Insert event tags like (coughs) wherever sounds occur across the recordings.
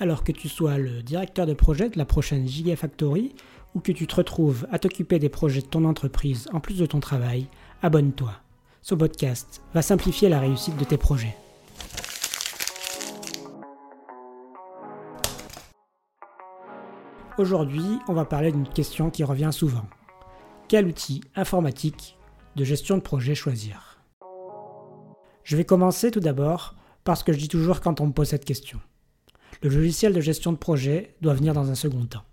Alors que tu sois le directeur de projet de la prochaine Gigafactory ou que tu te retrouves à t'occuper des projets de ton entreprise en plus de ton travail, abonne-toi. Ce podcast va simplifier la réussite de tes projets. Aujourd'hui, on va parler d'une question qui revient souvent. Quel outil informatique de gestion de projet choisir? Je vais commencer tout d'abord par ce que je dis toujours quand on me pose cette question. Le logiciel de gestion de projet doit venir dans un second temps.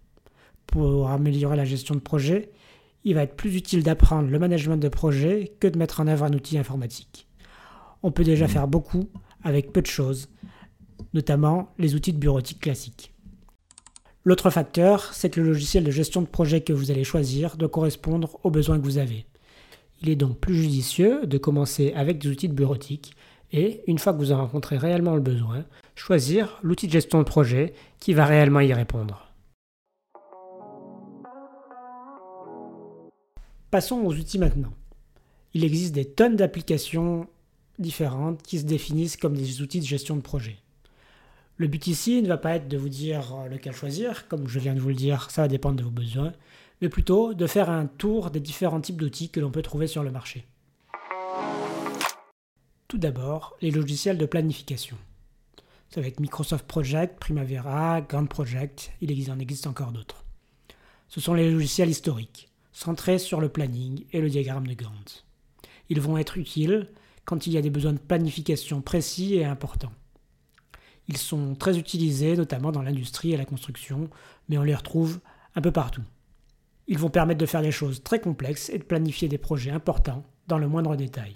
Pour améliorer la gestion de projet, il va être plus utile d'apprendre le management de projet que de mettre en œuvre un outil informatique. On peut déjà faire beaucoup avec peu de choses, notamment les outils de bureautique classiques. L'autre facteur, c'est que le logiciel de gestion de projet que vous allez choisir doit correspondre aux besoins que vous avez. Il est donc plus judicieux de commencer avec des outils de bureautique et, une fois que vous en rencontrez réellement le besoin, choisir l'outil de gestion de projet qui va réellement y répondre. Passons aux outils maintenant. Il existe des tonnes d'applications différentes qui se définissent comme des outils de gestion de projet. Le but ici ne va pas être de vous dire lequel choisir, comme je viens de vous le dire, ça va dépendre de vos besoins, mais plutôt de faire un tour des différents types d'outils que l'on peut trouver sur le marché. Tout d'abord, les logiciels de planification. Ça va être Microsoft Project, Primavera, Gantt Project, il en existe encore d'autres. Ce sont les logiciels historiques centrés sur le planning et le diagramme de Gantt. Ils vont être utiles quand il y a des besoins de planification précis et importants. Ils sont très utilisés notamment dans l'industrie et la construction, mais on les retrouve un peu partout. Ils vont permettre de faire des choses très complexes et de planifier des projets importants dans le moindre détail.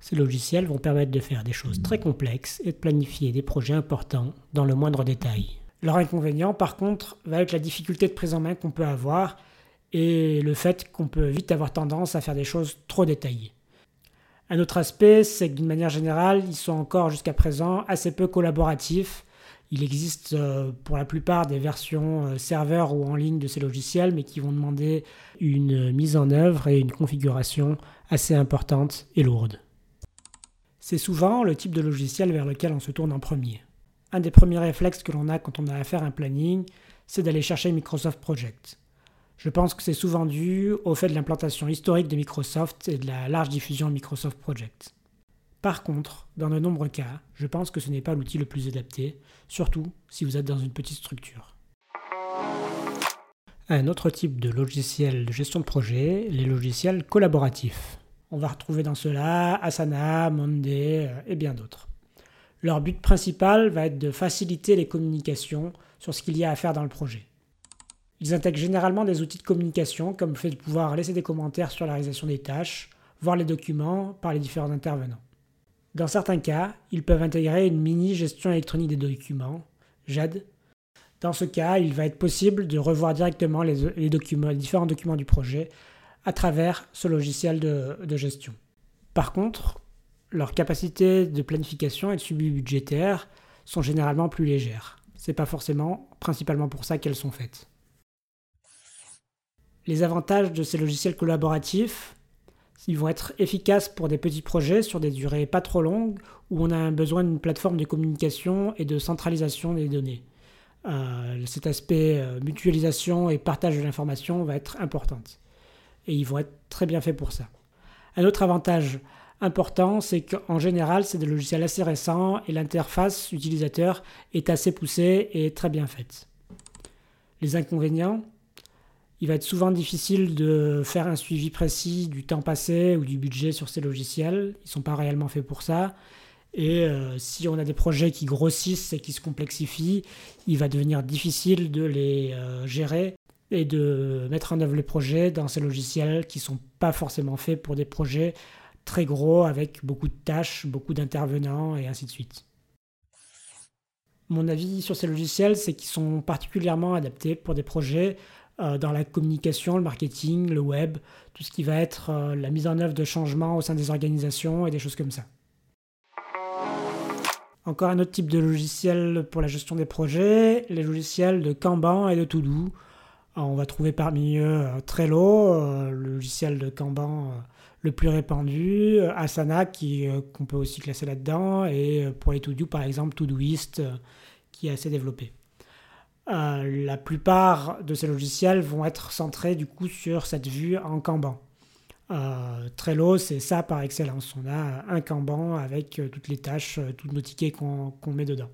Ces logiciels vont permettre de faire des choses très complexes et de planifier des projets importants dans le moindre détail. Leur inconvénient, par contre, va être la difficulté de prise en main qu'on peut avoir et le fait qu'on peut vite avoir tendance à faire des choses trop détaillées. Un autre aspect, c'est que d'une manière générale, ils sont encore jusqu'à présent assez peu collaboratifs. Il existe euh, pour la plupart des versions euh, serveur ou en ligne de ces logiciels, mais qui vont demander une mise en œuvre et une configuration assez importante et lourde. C'est souvent le type de logiciel vers lequel on se tourne en premier. Un des premiers réflexes que l'on a quand on a à faire un planning, c'est d'aller chercher Microsoft Project. Je pense que c'est souvent dû au fait de l'implantation historique de Microsoft et de la large diffusion de Microsoft Project. Par contre, dans de nombreux cas, je pense que ce n'est pas l'outil le plus adapté, surtout si vous êtes dans une petite structure. Un autre type de logiciel de gestion de projet, les logiciels collaboratifs. On va retrouver dans cela Asana, Monday euh, et bien d'autres. Leur but principal va être de faciliter les communications sur ce qu'il y a à faire dans le projet. Ils intègrent généralement des outils de communication comme le fait de pouvoir laisser des commentaires sur la réalisation des tâches, voir les documents par les différents intervenants. Dans certains cas, ils peuvent intégrer une mini gestion électronique des documents, GED. Dans ce cas, il va être possible de revoir directement les différents documents du projet à travers ce logiciel de, gestion. Par contre, leurs capacités de planification et de suivi budgétaire sont généralement plus légères. C'est pas forcément principalement pour ça qu'elles sont faites. Les avantages de ces logiciels collaboratifs, ils vont être efficaces pour des petits projets sur des durées pas trop longues où on a besoin d'une plateforme de communication et de centralisation des données. Euh, cet aspect euh, mutualisation et partage de l'information va être important. Et ils vont être très bien faits pour ça. Un autre avantage important, c'est qu'en général, c'est des logiciels assez récents et l'interface utilisateur est assez poussée et très bien faite. Les inconvénients, il va être souvent difficile de faire un suivi précis du temps passé ou du budget sur ces logiciels. Ils ne sont pas réellement faits pour ça. Et euh, si on a des projets qui grossissent et qui se complexifient, il va devenir difficile de les euh, gérer et de mettre en œuvre les projets dans ces logiciels qui ne sont pas forcément faits pour des projets très gros avec beaucoup de tâches, beaucoup d'intervenants et ainsi de suite. Mon avis sur ces logiciels, c'est qu'ils sont particulièrement adaptés pour des projets dans la communication, le marketing, le web, tout ce qui va être la mise en œuvre de changements au sein des organisations et des choses comme ça. Encore un autre type de logiciel pour la gestion des projets, les logiciels de Kanban et de Todo. On va trouver parmi eux euh, Trello, euh, le logiciel de Kanban euh, le plus répandu, Asana qui qu'on peut aussi classer là-dedans, et pour les To-Do par exemple Todoist qui est assez développé. la plupart de ces logiciels vont être centrés du coup sur cette vue en Kanban. Trello, c'est ça par excellence. On a un Kanban avec toutes les tâches, tous nos tickets qu'on met dedans.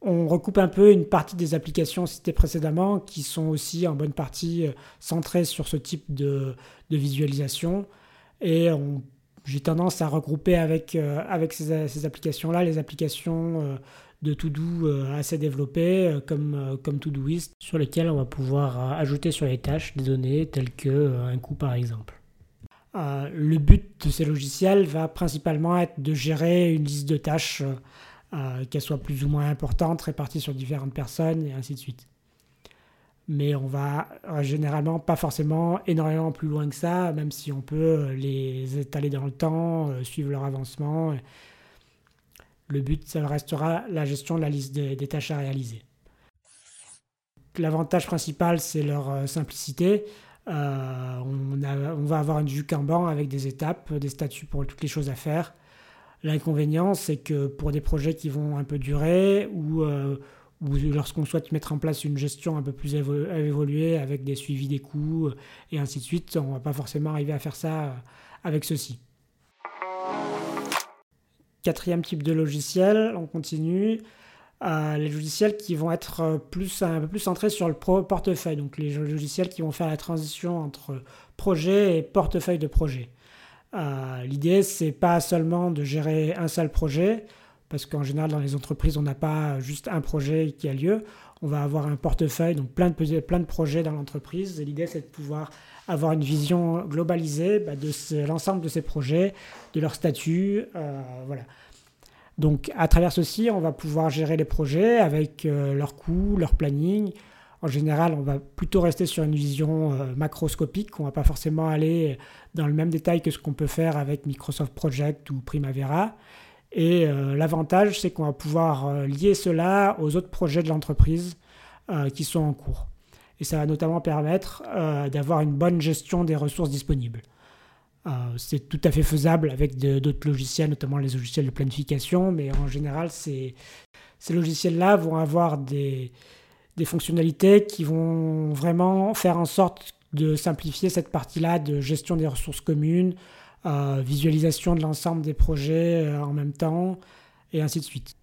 On recoupe un peu une partie des applications citées précédemment qui sont aussi en bonne partie centrées sur ce type de, visualisation. Et j'ai tendance à regrouper avec, avec ces, applications-là les applications de to-do euh, assez développés euh, comme, euh, comme sur lesquels on va pouvoir ajouter sur les tâches des données telles que un coût par exemple. le but de ces logiciels va principalement être de gérer une liste de tâches, qu'elles soient plus ou moins importantes, réparties sur différentes personnes et ainsi de suite. Mais on va généralement pas forcément énormément plus loin que ça, même si on peut les étaler dans le temps, suivre leur avancement le but, ça restera la gestion de la liste des, tâches à réaliser. L'avantage principal, c'est leur euh, simplicité. Euh, on, va avoir une vue Kanban avec des étapes, des statuts pour toutes les choses à faire. L'inconvénient, c'est que pour des projets qui vont un peu durer ou, euh, lorsqu'on souhaite mettre en place une gestion un peu plus évoluée avec des suivis des coûts et ainsi de suite, on ne va pas forcément arriver à faire ça avec ceci. Quatrième type de logiciel, on continue. Euh, les logiciels qui vont être euh, plus, un peu plus centrés sur le portefeuille, donc les logiciels qui vont faire la transition entre projet et portefeuille de projet. Euh, L'idée, c'est pas seulement de gérer un seul projet, parce qu'en général, dans les entreprises, on n'a pas juste un projet qui a lieu. On va avoir un portefeuille, donc plein de, projets dans l'entreprise. Et l'idée, c'est de pouvoir avoir une vision globalisée bah, de l'ensemble de ces projets, de leur statut. Euh, voilà. Donc à travers ceci, on va pouvoir gérer les projets avec euh, leurs coûts, leur planning. En général, on va plutôt rester sur une vision euh, macroscopique. On ne va pas forcément aller dans le même détail que ce qu'on peut faire avec Microsoft Project ou Primavera. Et l'avantage, c'est qu'on va pouvoir lier cela aux autres projets de l'entreprise qui sont en cours et ça va notamment permettre euh, d'avoir une bonne gestion des ressources disponibles. Euh, c'est tout à fait faisable avec d'autres logiciels, notamment les logiciels de planification, mais en général, ces logiciels-là vont avoir des, des fonctionnalités qui vont vraiment faire en sorte de simplifier cette partie-là de gestion des ressources communes, euh, visualisation de l'ensemble des projets en même temps, et ainsi de suite.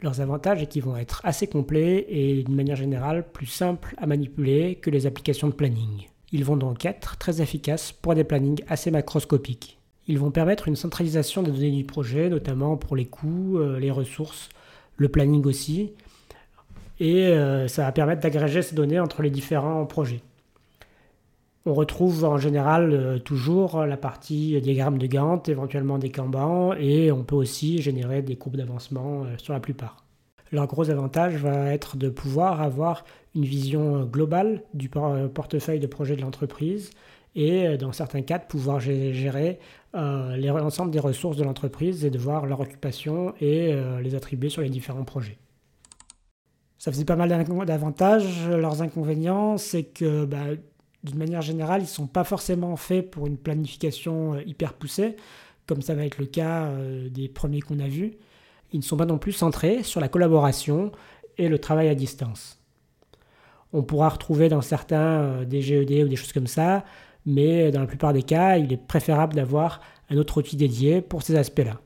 Leurs avantages est qu'ils vont être assez complets et d'une manière générale plus simples à manipuler que les applications de planning. Ils vont donc être très efficaces pour des plannings assez macroscopiques. Ils vont permettre une centralisation des données du projet, notamment pour les coûts, euh, les ressources, le planning aussi. Et euh, ça va permettre d'agréger ces données entre les différents projets. On retrouve en général euh, toujours la partie diagramme de Gantt, éventuellement des Kanban, et on peut aussi générer des courbes d'avancement euh, sur la plupart. Leur gros avantage va être de pouvoir avoir une vision globale du portefeuille de projet de l'entreprise et dans certains cas de pouvoir gérer l'ensemble des ressources de l'entreprise et de voir leur occupation et les attribuer sur les différents projets. Ça faisait pas mal d'avantages. Leurs inconvénients, c'est que bah, d'une manière générale, ils ne sont pas forcément faits pour une planification euh, hyper poussée, comme ça va être le cas euh, des premiers qu'on a vus. Ils ne sont pas non plus centrés sur la collaboration et le travail à distance. On pourra retrouver dans certains euh, des GED ou des choses comme ça, mais dans la plupart des cas, il est préférable d'avoir un autre outil dédié pour ces aspects-là.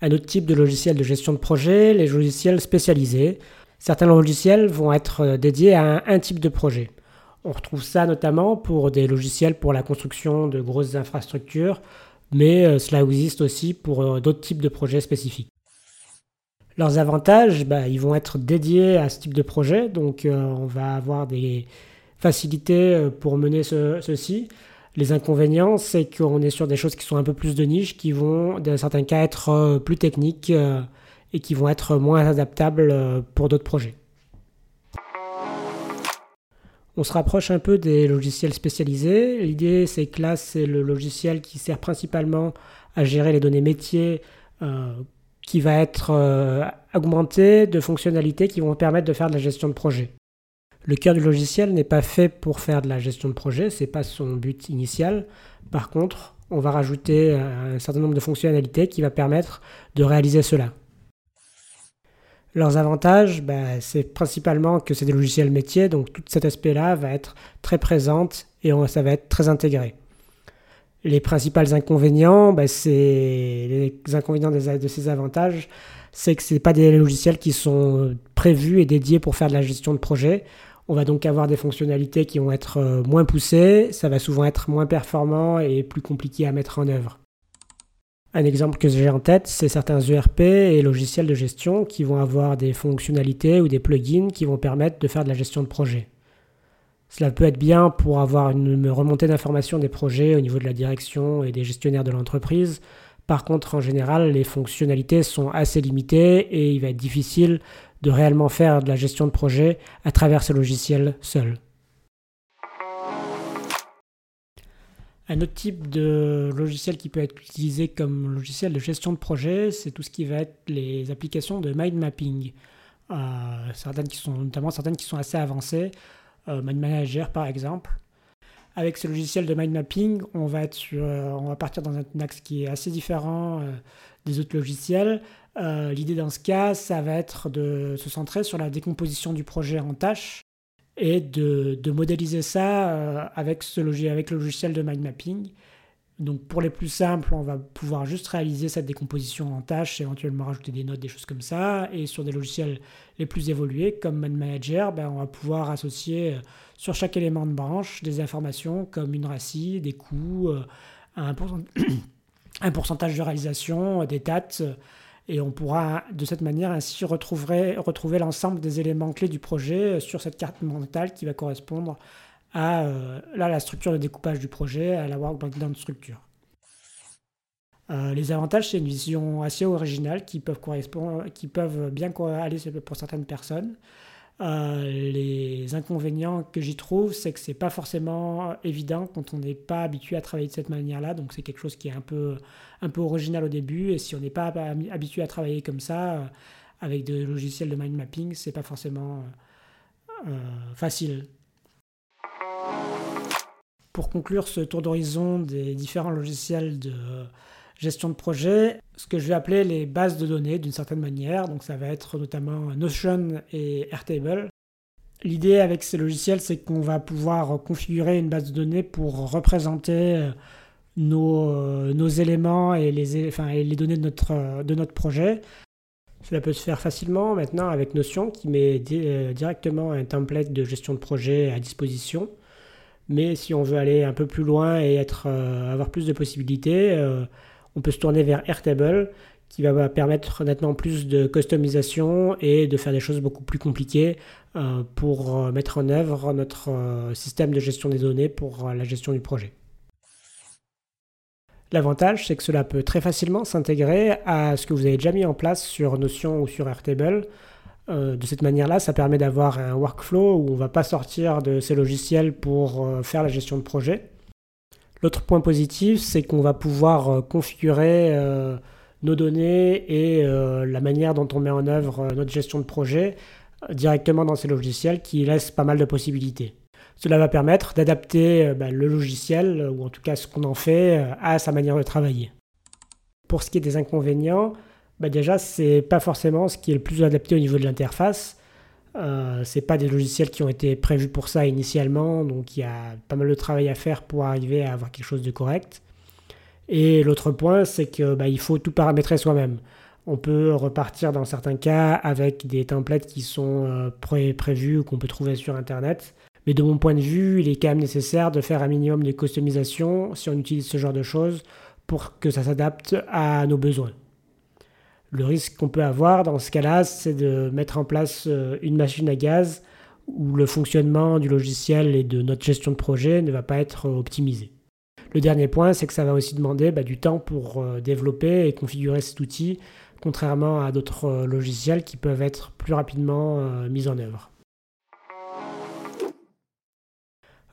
Un autre type de logiciel de gestion de projet, les logiciels spécialisés. Certains logiciels vont être euh, dédiés à un, type de projet. On retrouve ça notamment pour des logiciels pour la construction de grosses infrastructures, mais euh, cela existe aussi pour euh, d'autres types de projets spécifiques. Leurs avantages, bah, ils vont être dédiés à ce type de projet, donc on va avoir des facilités pour mener ceci. Les inconvénients, c'est qu'on est sur des choses qui sont un peu plus de niche, qui vont dans certains cas être plus techniques et qui vont être moins adaptables euh, pour d'autres projets. On se rapproche un peu des logiciels spécialisés. L'idée, c'est que là, c'est le logiciel qui sert principalement à gérer les données métiers, euh, qui va être euh, augmenté de fonctionnalités qui vont permettre de faire de la gestion de projet. Le cœur du logiciel n'est pas fait pour faire de la gestion de projet, ce n'est pas son but initial. Par contre, on va rajouter un certain nombre de fonctionnalités qui va permettre de réaliser cela. Leurs avantages, bah, c'est principalement que c'est des logiciels métiers, donc tout cet aspect-là va être très présente et ça va être très intégré. Les principaux inconvénients, bah, c'est les inconvénients de ces avantages, c'est que ce pas des logiciels qui sont prévus et dédiés pour faire de la gestion de projet. On va donc avoir des fonctionnalités qui vont être euh, moins poussées, ça va souvent être moins performant et plus compliqué à mettre en œuvre. Un exemple que j'ai en tête, c'est certains ERP et logiciels de gestion qui vont avoir des fonctionnalités ou des plugins qui vont permettre de faire de la gestion de projet. Cela peut être bien pour avoir une remontée d'informations des projets au niveau de la direction et des gestionnaires de l'entreprise. Par contre, en général, les fonctionnalités sont assez limitées et il va être difficile de réellement faire de la gestion de projet à travers ces logiciels seuls. Un autre type de logiciel qui peut être utilisé comme logiciel de gestion de projet, c'est tout ce qui va être les applications de mind mapping. Euh, certaines qui sont, notamment certaines qui sont assez avancées, euh, Mind Manager par exemple. Avec ce logiciel de mind mapping, on va, être sur, euh, on va partir dans un axe qui est assez différent des autres logiciels. L'idée dans ce cas, ça va être de se centrer sur la décomposition du projet en tâches et de, modéliser ça euh, avec, ce le logiciel de mind mapping. Donc pour les plus simples, on va pouvoir juste réaliser cette décomposition en tâches, éventuellement rajouter des notes, des choses comme ça. Et sur des logiciels les plus évolués, comme Mind Manager, ben, on va pouvoir associer euh, sur chaque élément de branche des informations comme une RACI, des coûts, euh, un, (coughs) pourcentage de réalisation, des dates. Et on pourra de cette manière ainsi retrouver, retrouver l'ensemble des éléments clés du projet sur cette carte mentale qui va correspondre à euh, la structure de découpage du projet, à la work breakdown structure. Euh, les avantages, c'est une vision assez originale qui peuvent, correspondre, qui peuvent bien aller pour certaines personnes. Euh, les inconvénients que j'y trouve, c'est que c'est pas forcément évident quand on n'est pas habitué à travailler de cette manière-là. Donc c'est quelque chose qui est un peu, un peu original au début. Et si on n'est pas habitué à travailler comme ça, euh, avec des logiciels de mind mapping, c'est pas forcément euh, facile. Pour conclure ce tour d'horizon des différents logiciels de gestion de projet, ce que je vais appeler les bases de données d'une certaine manière. Donc ça va être notamment Notion et Airtable. L'idée avec ces logiciels, c'est qu'on va pouvoir configurer une base de données pour représenter euh, nos, euh, nos éléments et les, enfin, et les données de notre, euh, de notre projet. Cela peut se faire facilement maintenant avec Notion qui met directement un template de gestion de projet à disposition. Mais si on veut aller un peu plus loin et être, avoir plus de possibilités, on peut se tourner vers Airtable qui va permettre maintenant plus de customisation et de faire des choses beaucoup plus compliquées euh, pour euh, mettre en œuvre notre euh, système de gestion des données pour la gestion du projet. L'avantage, c'est que cela peut très facilement s'intégrer à ce que vous avez déjà mis en place sur Notion ou sur Airtable. de cette manière-là, ça permet d'avoir un workflow où on ne va pas sortir de ces logiciels pour faire la gestion de projet. L'autre point positif, c'est qu'on va pouvoir euh, configurer euh, nos données et euh, la manière dont on met en œuvre notre gestion de projet directement dans ces logiciels qui laissent pas mal de possibilités. Cela va permettre d'adapter bah, le logiciel, ou en tout cas ce qu'on en fait, à sa manière de travailler. Pour ce qui est des inconvénients, bah déjà, c'est pas forcément ce qui est le plus adapté au niveau de l'interface. Euh, c'est pas des logiciels qui ont été prévus pour ça initialement, donc il y a pas mal de travail à faire pour arriver à avoir quelque chose de correct. Et l'autre point, c'est que bah, il faut tout paramétrer soi-même. On peut repartir dans certains cas avec des templates qui sont euh, prévus ou qu'on peut trouver sur Internet. Mais de mon point de vue, il est quand même nécessaire de faire un minimum de customisation si on utilise ce genre de choses pour que ça s'adapte à nos besoins. Le risque qu'on peut avoir dans ce cas-là, c'est de mettre en place euh, une machine à gaz où le fonctionnement du logiciel et de notre gestion de projet ne va pas être optimisé. Le dernier point, c'est que ça va aussi demander bah, du temps pour euh, développer et configurer cet outil, contrairement à d'autres euh, logiciels qui peuvent être plus rapidement mis en œuvre.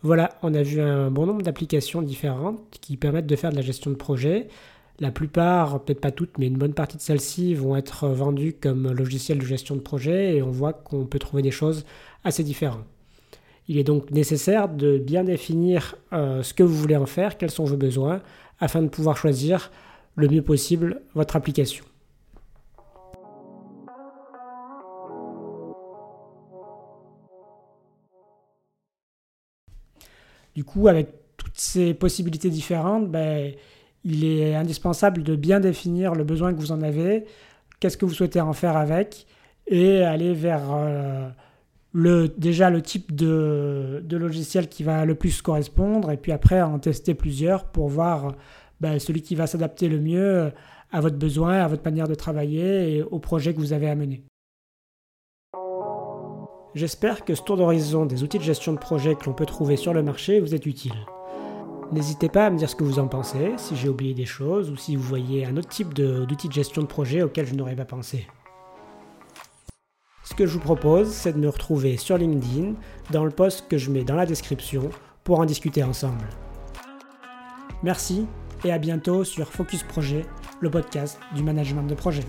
Voilà, on a vu un bon nombre d'applications différentes qui permettent de faire de la gestion de projet. La plupart, peut-être pas toutes, mais une bonne partie de celles-ci vont être vendues comme logiciel de gestion de projet et on voit qu'on peut trouver des choses assez différentes. Il est donc nécessaire de bien définir euh, ce que vous voulez en faire, quels sont vos besoins, afin de pouvoir choisir le mieux possible votre application. Du coup, avec toutes ces possibilités différentes, ben, il est indispensable de bien définir le besoin que vous en avez, qu'est-ce que vous souhaitez en faire avec, et aller vers euh, le, déjà le type de, logiciel qui va le plus correspondre, et puis après en tester plusieurs pour voir ben, celui qui va s'adapter le mieux à votre besoin, à votre manière de travailler et au projet que vous avez à mener. J'espère que ce tour d'horizon des outils de gestion de projet que l'on peut trouver sur le marché vous est utile. N'hésitez pas à me dire ce que vous en pensez, si j'ai oublié des choses ou si vous voyez un autre type d'outils de, gestion de projet auquel je n'aurais pas pensé. Ce que je vous propose, c'est de me retrouver sur LinkedIn, dans le post que je mets dans la description, pour en discuter ensemble. Merci et à bientôt sur Focus Projet, le podcast du management de projet.